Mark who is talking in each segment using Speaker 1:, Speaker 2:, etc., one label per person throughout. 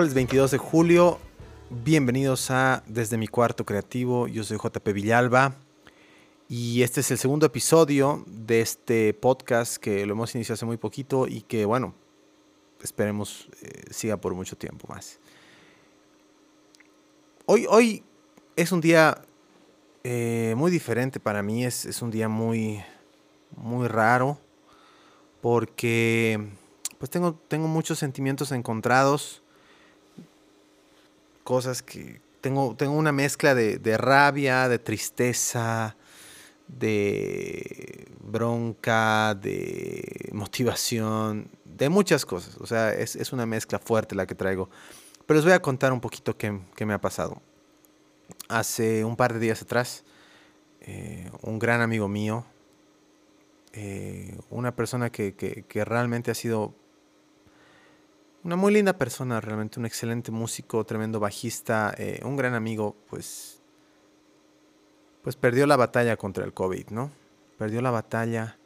Speaker 1: Miércoles 22 de julio, bienvenidos a Desde mi cuarto creativo, yo soy JP Villalba. Y este es el segundo episodio de este podcast que lo hemos iniciado hace muy poquito y que bueno, esperemos eh, siga por mucho tiempo más. Hoy, hoy es un día eh, muy diferente para mí, es, es un día muy, muy raro porque pues tengo, tengo muchos sentimientos encontrados cosas que tengo, tengo una mezcla de, de rabia, de tristeza, de bronca, de motivación, de muchas cosas. O sea, es, es una mezcla fuerte la que traigo. Pero les voy a contar un poquito qué, qué me ha pasado. Hace un par de días atrás, eh, un gran amigo mío, eh, una persona que, que- que realmente ha sido una muy linda persona, realmente un excelente músico, tremendo bajista, eh, un gran amigo, pues, pues perdió la batalla contra el COVID, ¿no? Perdió la batalla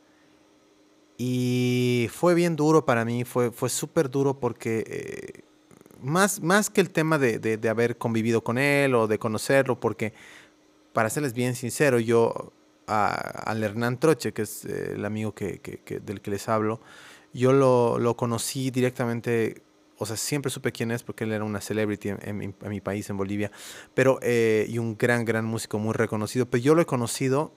Speaker 1: y fue bien duro para mí, fue, fue súper duro porque eh, más, más que el tema de, de- haber convivido con él o de conocerlo, porque para serles bien sincero, yo al Hernán Troche, que es eh, el amigo que- del que les hablo, yo lo, lo conocí directamente, o sea, siempre supe quién es porque él era una celebrity en, mi, país, en Bolivia, pero, eh, y un gran, gran músico muy reconocido, pero yo lo he conocido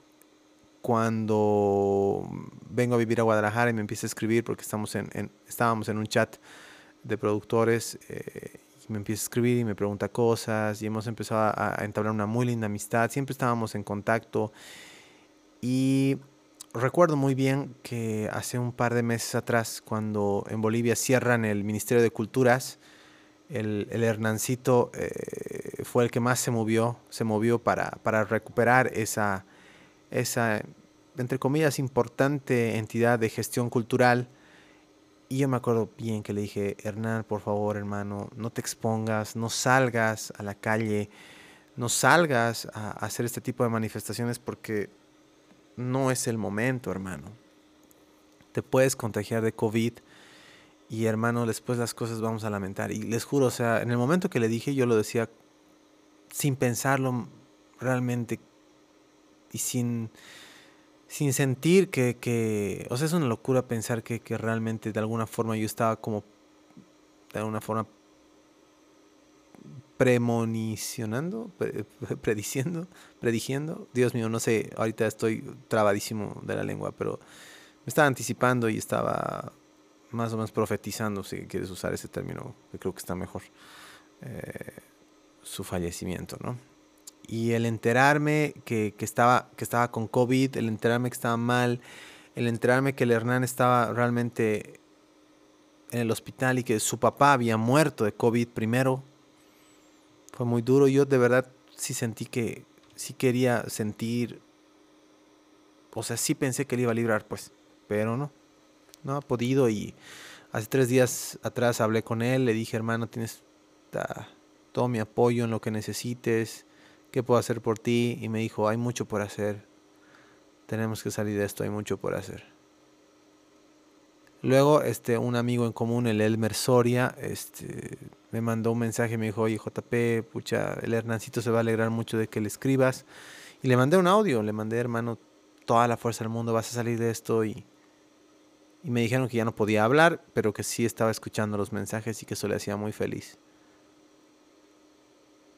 Speaker 1: cuando vengo a vivir a Guadalajara y me empieza a escribir porque estamos en, en- estábamos en un chat de productores eh, y me empieza a escribir y me pregunta cosas y hemos empezado a, a entablar una muy linda amistad, siempre estábamos en contacto y recuerdo muy bien que hace un par de meses atrás, cuando en Bolivia cierran el Ministerio de Culturas, el, Hernancito eh, fue el que más se movió, se movió para, para recuperar esa, esa, entre comillas, importante entidad de gestión cultural. Y yo me acuerdo bien que le dije, Hernán, por favor, hermano, no te expongas, no salgas a la calle, no salgas a hacer este tipo de manifestaciones porque no es el momento, hermano. Te puedes contagiar de COVID y, hermano, después las cosas vamos a lamentar. Y les juro, o sea, en el momento que le dije, yo lo decía sin pensarlo realmente y sin, sin sentir que, que, o sea, es una locura pensar que, que realmente de alguna forma yo estaba como, de alguna forma, premonicionando, pre- prediciendo, prediciendo. Dios mío, no sé, ahorita estoy trabadísimo de la lengua, pero me estaba anticipando y estaba más o menos profetizando, si quieres usar ese término, que creo que está mejor, eh, su fallecimiento, ¿no? Y el enterarme que, que estaba, que estaba con COVID, el enterarme que estaba mal, el enterarme que el Hernán estaba realmente en el hospital y que su papá había muerto de COVID primero, fue muy duro. Yo de verdad sí sentí que, sí quería sentir, o sea, sí pensé que él iba a librar, pues, pero no, no ha podido y hace tres días atrás hablé con él, le dije, hermano, tienes ta- todo mi apoyo en lo que necesites, ¿qué puedo hacer por ti? Y me dijo, hay mucho por hacer, tenemos que salir de esto, hay mucho por hacer. Luego, este, un amigo en común, el Elmer Soria, este, me mandó un mensaje, me dijo, oye, JP, pucha, el Hernancito se va a alegrar mucho de que le escribas. Y le mandé un audio, le mandé, hermano, toda la fuerza del mundo, vas a salir de esto. Y, y me dijeron que ya no podía hablar, pero que sí estaba escuchando los mensajes y que eso le hacía muy feliz.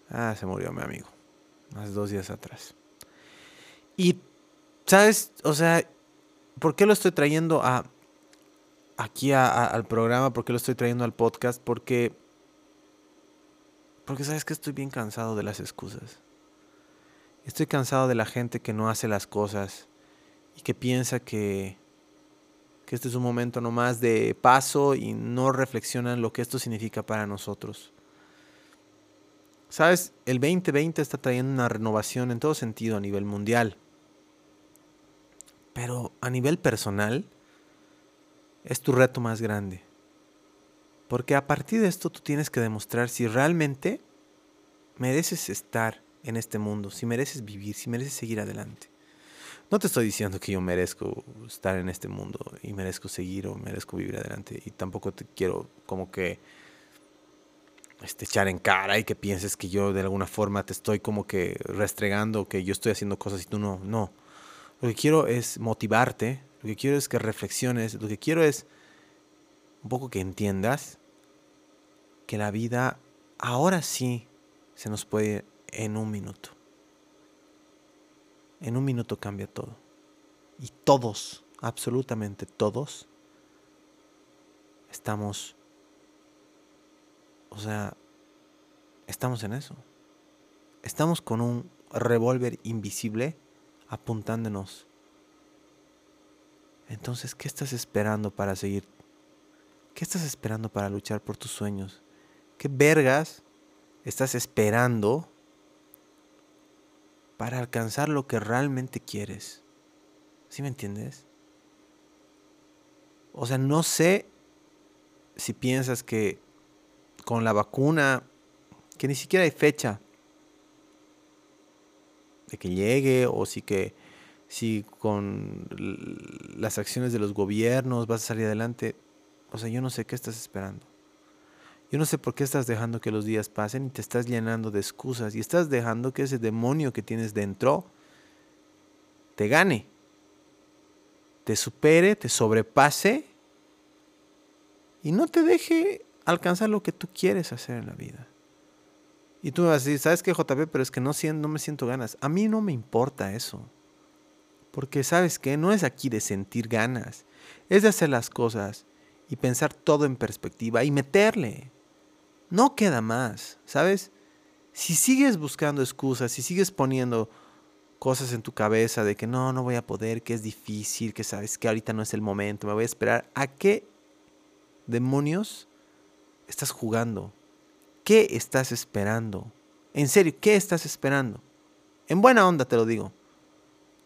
Speaker 1: Ah, se murió mi amigo, hace dos días atrás. Y, ¿sabes? O sea, ¿por qué lo estoy trayendo a aquí al programa? ¿Por qué lo estoy trayendo al podcast? Porque, porque sabes que estoy bien cansado de las excusas. Estoy cansado de la gente que no hace las cosas y que piensa que, que este es un momento nomás de paso y no reflexionan lo que esto significa para nosotros. Sabes, el 2020 está trayendo una renovación en todo sentido a nivel mundial. Pero a nivel personal es tu reto más grande. Porque a partir de esto tú tienes que demostrar si realmente mereces estar en este mundo, si mereces vivir, si mereces seguir adelante. No te estoy diciendo que yo merezco estar en este mundo y merezco seguir o merezco vivir adelante. Y tampoco te quiero como que este, echar en cara y que pienses que yo de alguna forma te estoy como que restregando, que yo estoy haciendo cosas y tú no. No. Lo que quiero es motivarte, lo que quiero es que reflexiones, lo que quiero es un poco que entiendas que la vida ahora sí se nos puede ir en un minuto en un minuto cambia todo. Y todos, absolutamente todos, estamos, o sea, estamos en eso. Estamos con un revólver invisible apuntándonos. Entonces, ¿qué estás esperando para seguir? ¿Qué estás esperando para luchar por tus sueños? ¿Qué vergas estás esperando para alcanzar lo que realmente quieres. ¿Sí me entiendes? O sea, no sé si piensas que con la vacuna, que ni siquiera hay fecha de que llegue, o si que si con las acciones de los gobiernos vas a salir adelante. O sea, yo no sé qué estás esperando. Yo no sé por qué estás dejando que los días pasen y te estás llenando de excusas y estás dejando que ese demonio que tienes dentro te gane, te supere, te sobrepase y no te deje alcanzar lo que tú quieres hacer en la vida. Y tú me vas a decir, ¿sabes qué, JP? Pero es que no, no me siento ganas. A mí no me importa eso. Porque sabes qué, no es aquí de sentir ganas, es de hacer las cosas y pensar todo en perspectiva y meterle no queda más, ¿sabes? Si sigues buscando excusas, si sigues poniendo cosas en tu cabeza de que no, no voy a poder, que es difícil, que sabes que ahorita no es el momento, me voy a esperar, ¿a qué demonios estás jugando? ¿Qué estás esperando? En serio, ¿qué estás esperando? En buena onda te lo digo.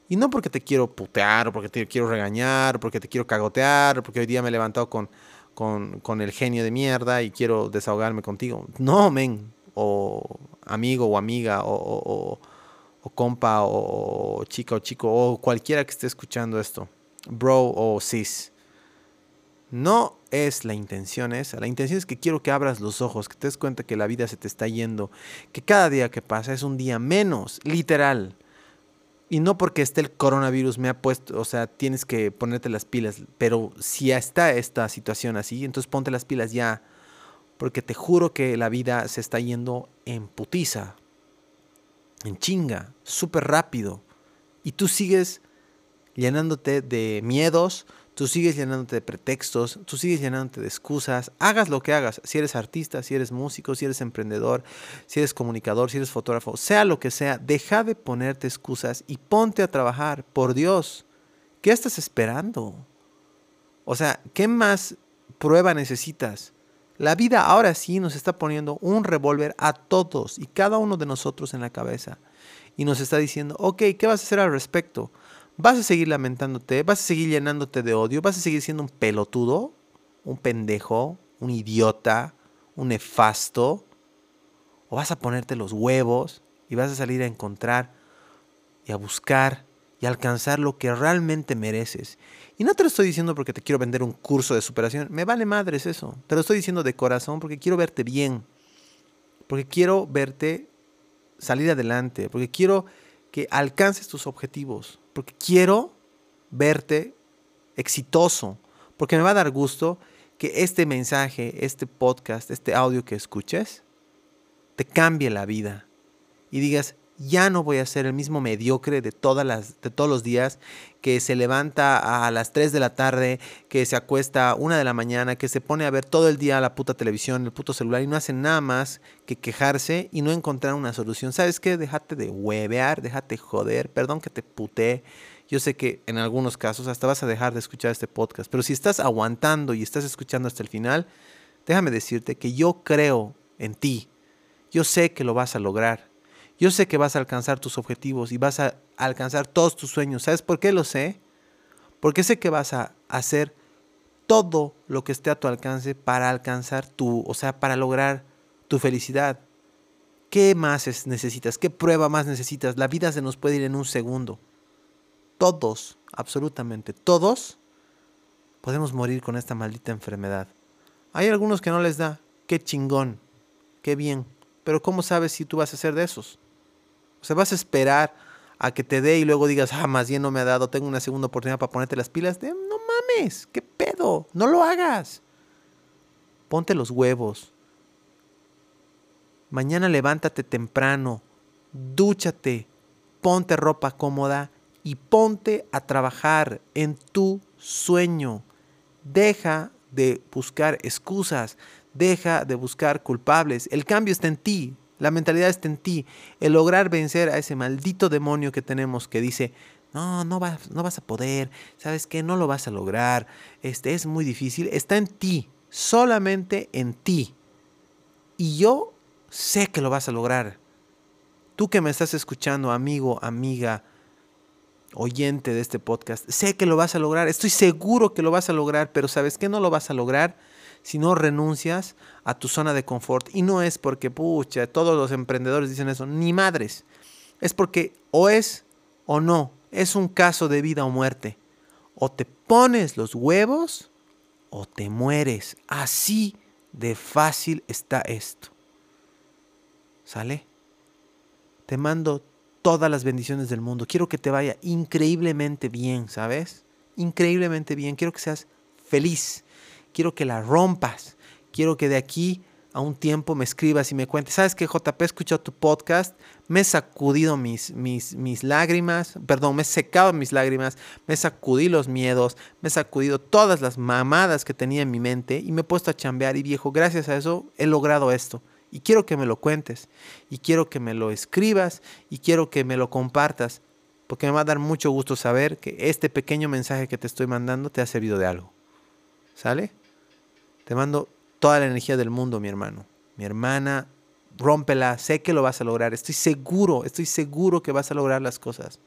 Speaker 1: Y no porque te quiero putear, o porque te quiero regañar, o porque te quiero cagotear, o porque hoy día me he levantado con con, el genio de mierda y quiero desahogarme contigo. No, men. O amigo o amiga o, o, compa o chica o chico o cualquiera que esté escuchando esto. Bro o sis. No es la intención esa. La intención es que quiero que abras los ojos, que te des cuenta que la vida se te está yendo, que cada día que pasa es un día menos, literal. Y no porque esté el coronavirus me ha puesto, o sea, tienes que ponerte las pilas, pero si está esta situación así, entonces ponte las pilas ya, porque te juro que la vida se está yendo en putiza, en chinga, súper rápido, y tú sigues llenándote de miedos, Tú sigues llenándote de pretextos, tú sigues llenándote de excusas, hagas lo que hagas, si eres artista, si eres músico, si eres emprendedor, si eres comunicador, si eres fotógrafo, sea lo que sea, deja de ponerte excusas y ponte a trabajar, por Dios. ¿Qué estás esperando? O sea, ¿qué más prueba necesitas? La vida ahora sí nos está poniendo un revólver a todos y cada uno de nosotros en la cabeza y nos está diciendo, ok, ¿qué vas a hacer al respecto? Vas a seguir lamentándote, vas a seguir llenándote de odio, vas a seguir siendo un pelotudo, un pendejo, un idiota, un nefasto, o vas a ponerte los huevos y vas a salir a encontrar y a buscar y alcanzar lo que realmente mereces. Y no te lo estoy diciendo porque te quiero vender un curso de superación, me vale madres eso, te lo estoy diciendo de corazón porque quiero verte bien, porque quiero verte salir adelante, porque quiero que alcances tus objetivos, porque quiero verte exitoso, porque me va a dar gusto que este mensaje, este podcast, este audio que escuches, te cambie la vida y digas, ya no voy a ser el mismo mediocre de, todas las, de todos los días que se levanta a las 3 de la tarde, que se acuesta a 1 de la mañana, que se pone a ver todo el día la puta televisión, el puto celular y no hace nada más que quejarse y no encontrar una solución. ¿Sabes qué? Déjate de huevear, déjate joder, perdón que te puté Yo sé que en algunos casos hasta vas a dejar de escuchar este podcast, pero si estás aguantando y estás escuchando hasta el final, déjame decirte que yo creo en ti. Yo sé que lo vas a lograr. Yo sé que vas a alcanzar tus objetivos y vas a alcanzar todos tus sueños. ¿Sabes por qué lo sé? Porque sé que vas a hacer todo lo que esté a tu alcance para alcanzar tu, o sea, para lograr tu felicidad. ¿Qué más necesitas? ¿Qué prueba más necesitas? La vida se nos puede ir en un segundo. Todos, absolutamente todos, podemos morir con esta maldita enfermedad. Hay algunos que no les da. Qué chingón. Qué bien. Pero ¿cómo sabes si tú vas a ser de esos? O sea, vas a esperar a que te dé y luego digas, ah, más bien no me ha dado, tengo una segunda oportunidad para ponerte las pilas. De, no mames, ¿qué pedo? No lo hagas. Ponte los huevos. Mañana levántate temprano, dúchate, ponte ropa cómoda y ponte a trabajar en tu sueño. Deja de buscar excusas, deja de buscar culpables. El cambio está en ti, la mentalidad está en ti. El lograr vencer a ese maldito demonio que tenemos que dice, no, no vas, no vas a poder, ¿sabes qué? No lo vas a lograr, este es muy difícil, está en ti, solamente en ti. Y yo sé que lo vas a lograr. Tú que me estás escuchando, amigo, amiga, oyente de este podcast, sé que lo vas a lograr, estoy seguro que lo vas a lograr, pero ¿sabes qué? No lo vas a lograr si no renuncias a tu zona de confort. Y no es porque, pucha, todos los emprendedores dicen eso, ni madres. Es porque o es o no, es un caso de vida o muerte. O te pones los huevos o te mueres. Así de fácil está esto. ¿Sale? Te mando todas las bendiciones del mundo. Quiero que te vaya increíblemente bien, ¿sabes? Increíblemente bien. Quiero que seas feliz quiero que la rompas, quiero que de aquí a un tiempo me escribas y me cuentes, ¿sabes que JP he escuchado tu podcast? Me he sacudido mis, mis, mis lágrimas, perdón, me he secado mis lágrimas, me sacudí los miedos, me he sacudido todas las mamadas que tenía en mi mente y me he puesto a chambear y viejo, gracias a eso he logrado esto. Y quiero que me lo cuentes, y quiero que me lo escribas, y quiero que me lo compartas, porque me va a dar mucho gusto saber que este pequeño mensaje que te estoy mandando te ha servido de algo. ¿Sale? Te mando toda la energía del mundo, mi hermano. Mi hermana, rómpela, sé que lo vas a lograr. Estoy seguro, estoy seguro que vas a lograr las cosas.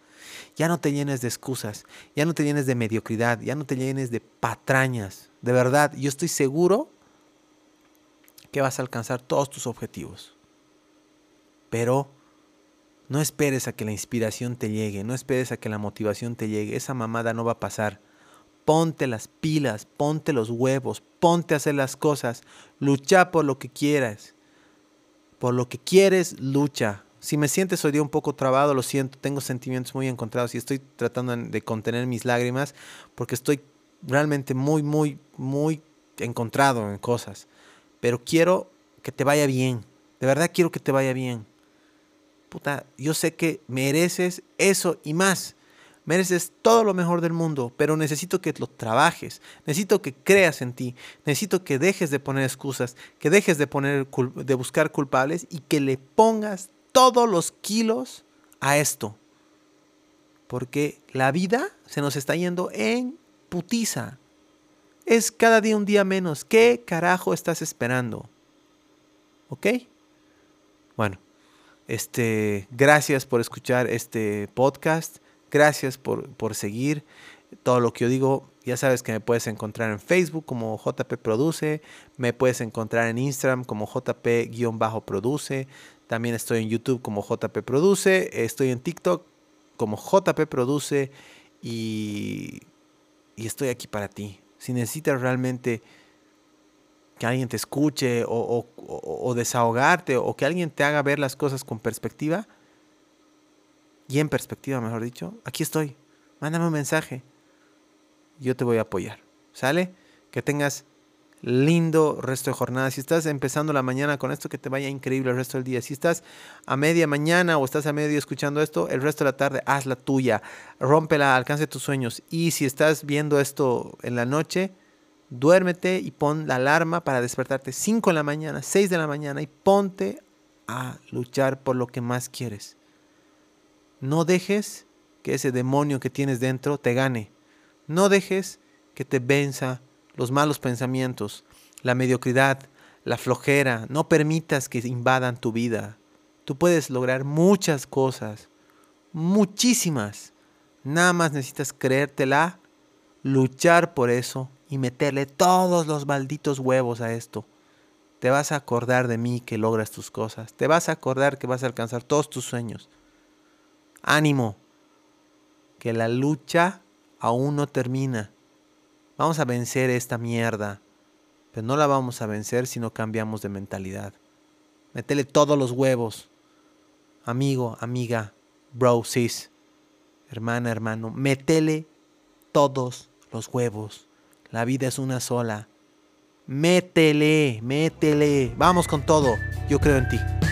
Speaker 1: Ya no te llenes de excusas, ya no te llenes de mediocridad, ya no te llenes de patrañas. De verdad, yo estoy seguro que vas a alcanzar todos tus objetivos. Pero no esperes a que la inspiración te llegue, no esperes a que la motivación te llegue. Esa mamada no va a pasar ponte las pilas, ponte los huevos, ponte a hacer las cosas, lucha por lo que quieras. Por lo que quieres, lucha. Si me sientes hoy día un poco trabado, lo siento, tengo sentimientos muy encontrados y estoy tratando de contener mis lágrimas porque estoy realmente muy, muy, muy encontrado en cosas. Pero quiero que te vaya bien. De verdad quiero que te vaya bien. Puta, yo sé que mereces eso y más. Mereces todo lo mejor del mundo, pero necesito que lo trabajes, necesito que creas en ti, necesito que dejes de poner excusas, que dejes de, poner, de buscar culpables y que le pongas todos los kilos a esto. Porque la vida se nos está yendo en putiza. Es cada día un día menos. ¿Qué carajo estás esperando? ¿Ok? Bueno, este, gracias por escuchar este podcast. Gracias por, por seguir todo lo que yo digo. Ya sabes que me puedes encontrar en Facebook como JP Produce, me puedes encontrar en Instagram como JP-Produce, también estoy en YouTube como JP Produce, estoy en TikTok como JP Produce y, y estoy aquí para ti. Si necesitas realmente que alguien te escuche o, o, o, desahogarte o que alguien te haga ver las cosas con perspectiva, y en perspectiva, mejor dicho, aquí estoy. Mándame un mensaje. Yo te voy a apoyar. ¿Sale? Que tengas lindo resto de jornada. Si estás empezando la mañana con esto, que te vaya increíble el resto del día. Si estás a media mañana o estás a medio escuchando esto, el resto de la tarde haz la tuya. Rómpela, alcance tus sueños. Y si estás viendo esto en la noche, duérmete y pon la alarma para despertarte 5 de la mañana, 6 de la mañana y ponte a luchar por lo que más quieres. No dejes que ese demonio que tienes dentro te gane. No dejes que te venza los malos pensamientos, la mediocridad, la flojera. No permitas que invadan tu vida. Tú puedes lograr muchas cosas, muchísimas. Nada más necesitas creértela, luchar por eso y meterle todos los malditos huevos a esto. Te vas a acordar de mí que logras tus cosas. Te vas a acordar que vas a alcanzar todos tus sueños. Ánimo, que la lucha aún no termina. Vamos a vencer esta mierda, pero no la vamos a vencer si no cambiamos de mentalidad. Métele todos los huevos. Amigo, amiga, bro, sis, hermana, hermano, métele todos los huevos. La vida es una sola. Métele, métele. Vamos con todo. Yo creo en ti.